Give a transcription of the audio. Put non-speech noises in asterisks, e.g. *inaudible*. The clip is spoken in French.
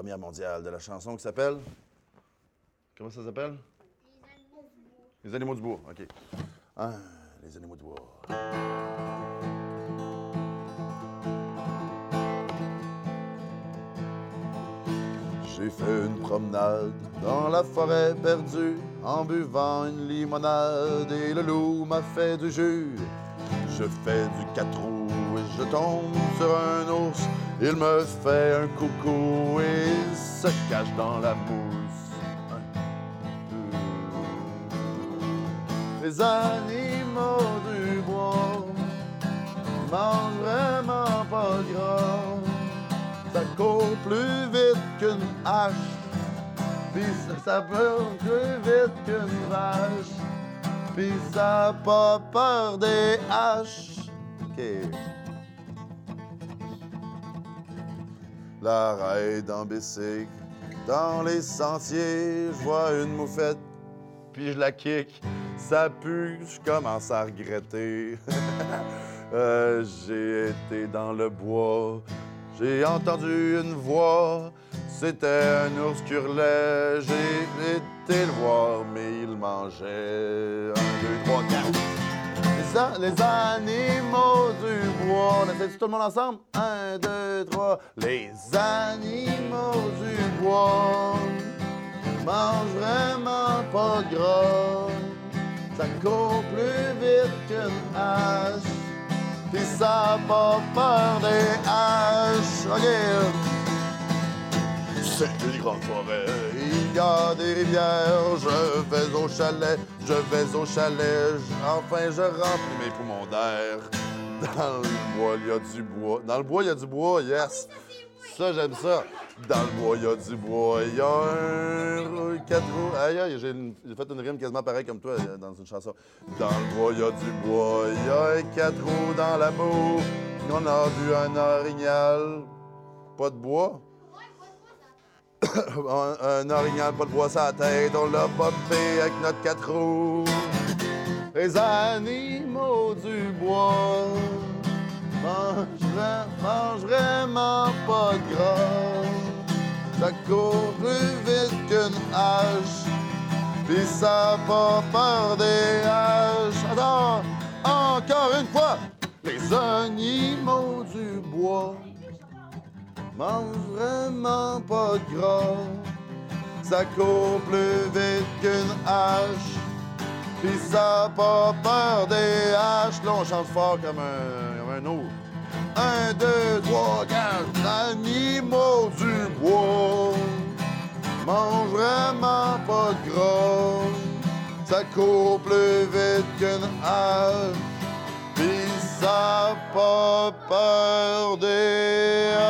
première mondiale de la chanson qui s'appelle? Comment ça s'appelle? Les animaux du bois. OK. Ah, les animaux du bois. J'ai fait une promenade dans la forêt perdue en buvant une limonade et le loup m'a fait du jus. Je fais du quatre roues et je tombe sur un ours. Il me fait un coucou et il se cache dans la mousse. Les animaux du bois mangent vraiment pas gras. Ça court plus vite qu'une hache. Pis ça, ça peut plus vite qu'une vache. Pis ça pas peur des haches. La raide en. Dans les sentiers, je vois une moufette. Puis je la kick. Ça pue, je commence à regretter. *laughs* Euh, J'ai été dans le bois. J'ai entendu une voix, c'était un ours qui hurlait. J'ai été le voir, mais il mangeait. Les, animaux du bois. On essaie tout le monde ensemble? Un, deux, trois. Les animaux du bois mangent vraiment pas gras. Ça court plus vite qu'une hache. Pis ça pas peur des haches. OK. C'est une grande forêt, il y a des rivières. Je vais au chalet, je vais au chalet. Enfin, je remplis mes poumons d'air. Dans le bois, il y a du bois. Dans le bois, il y a du bois, yes. Ça, j'aime ça. Dans le bois, il y a du bois. Il y a un quatre roues. Aïe, aïe, j'ai fait une rime quasiment pareille comme toi euh, dans une chanson. Dans le bois, il y a du bois. Il y a un quatre roues dans la boue. On a vu un orignal. Pas de bois. *coughs* un, orignal, pas de bois la tête. On l'a bumpé avec notre quatre roues. Les animaux du bois mangent, mangent vraiment pas de gras. Ça court plus vite qu'une hache. Pis ça pas peur des haches. Attends, encore une fois. Les animaux du bois mangent vraiment pas de gras. Ça court plus vite qu'une hache. Pis ça pas peur des haches. Là, on chante fort comme un, comme un ours. Un, deux, trois, quatre. Animaux du bois mangent vraiment pas de gras. Ça court plus vite qu'une hache. Pis ça pas peur des haches.